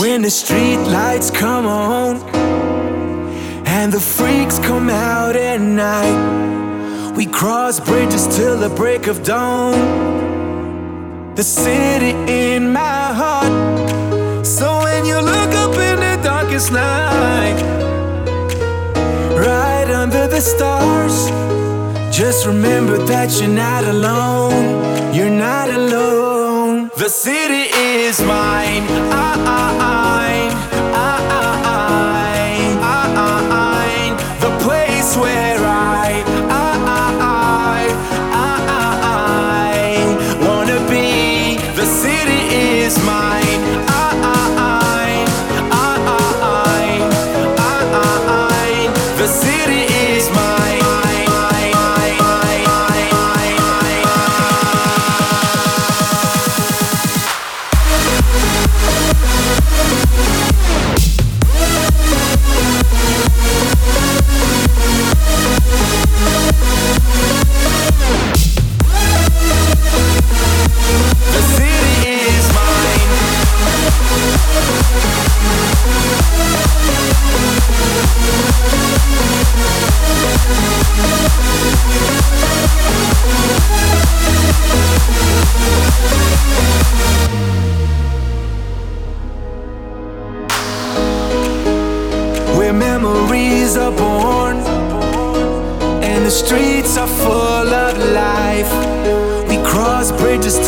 When the street lights come on and the freaks come out at night, we cross bridges till the break of dawn. The city in my heart. So when you look up in the darkest night, right under the stars, just remember that you're not alone. You're not alone. The city is mine. I, I, I.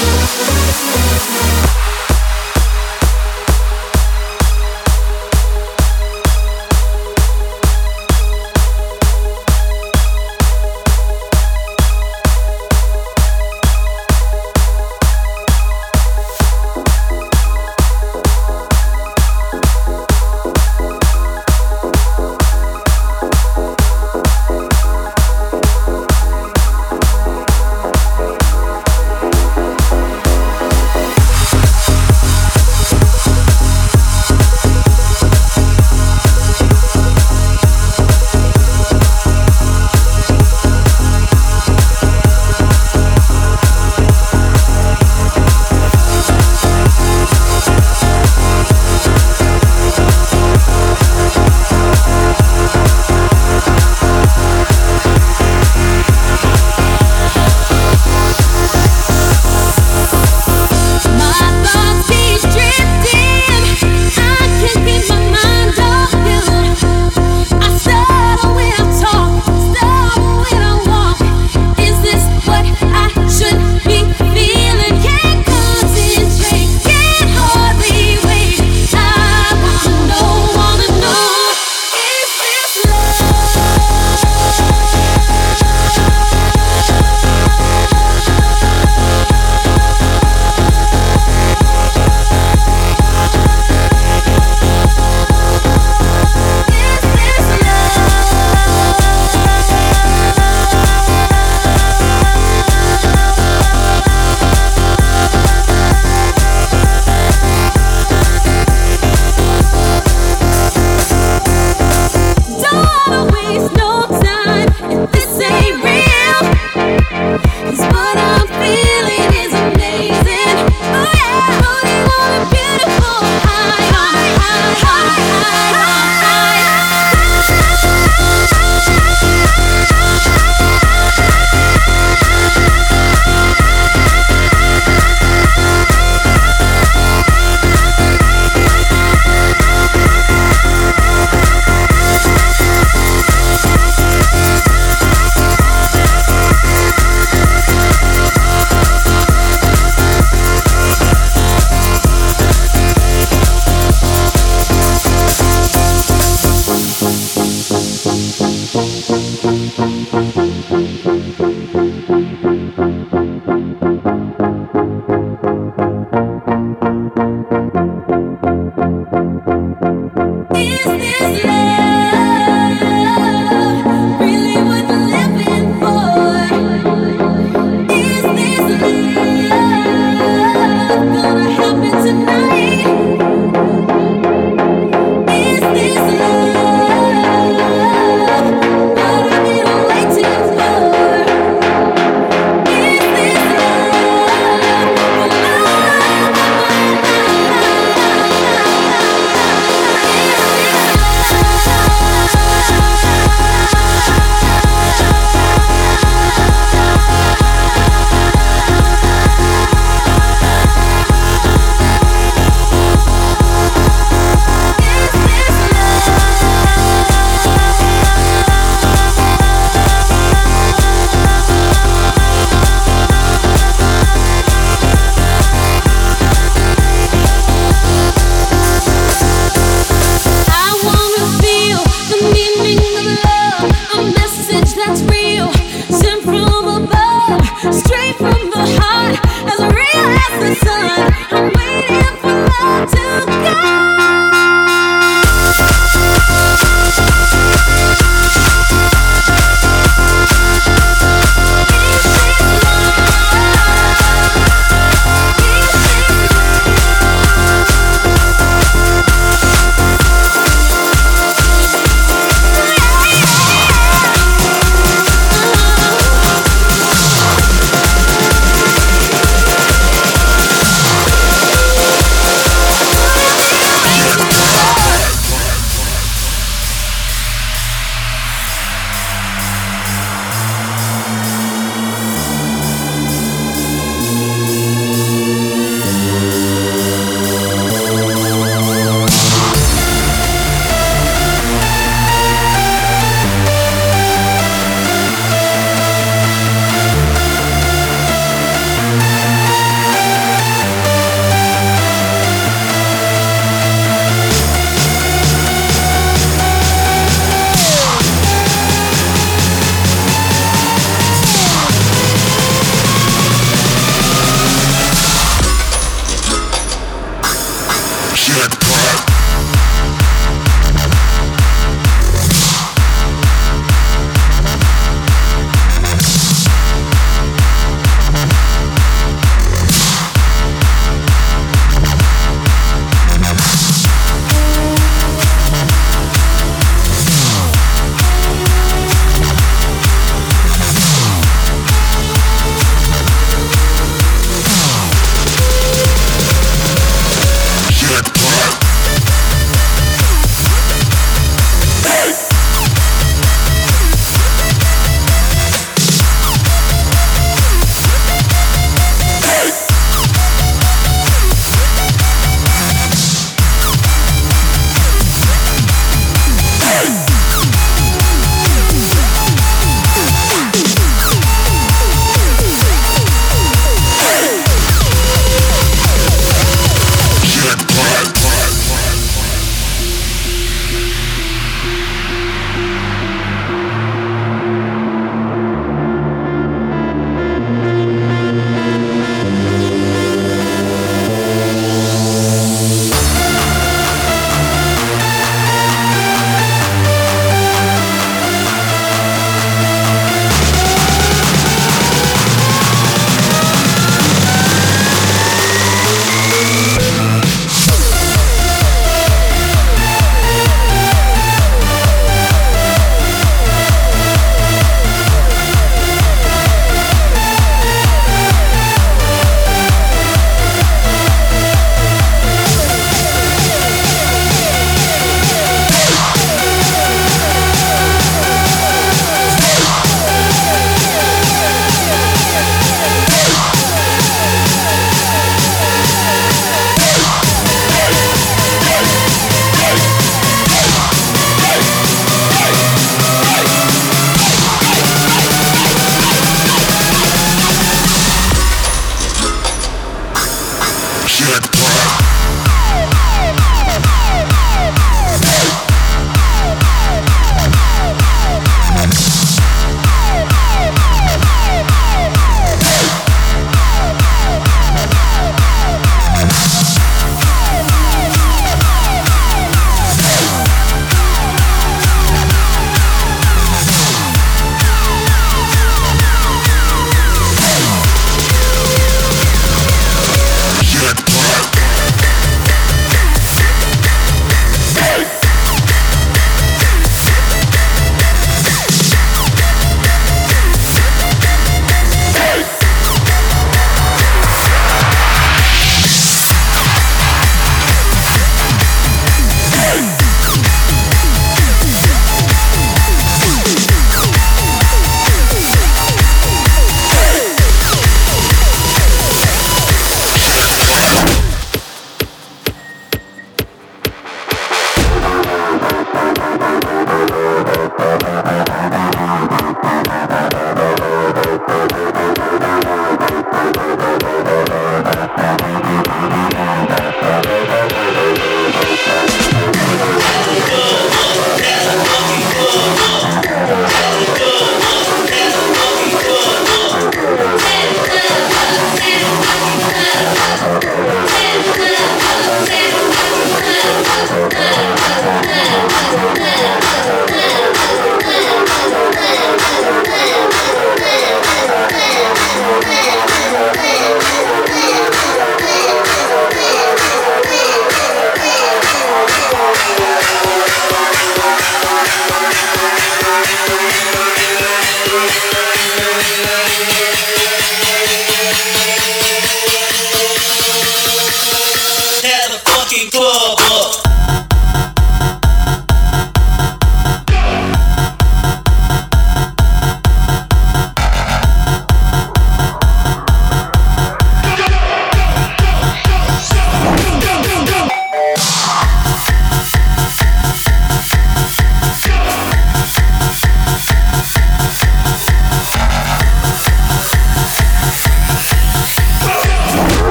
We'll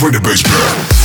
Bring the bass back.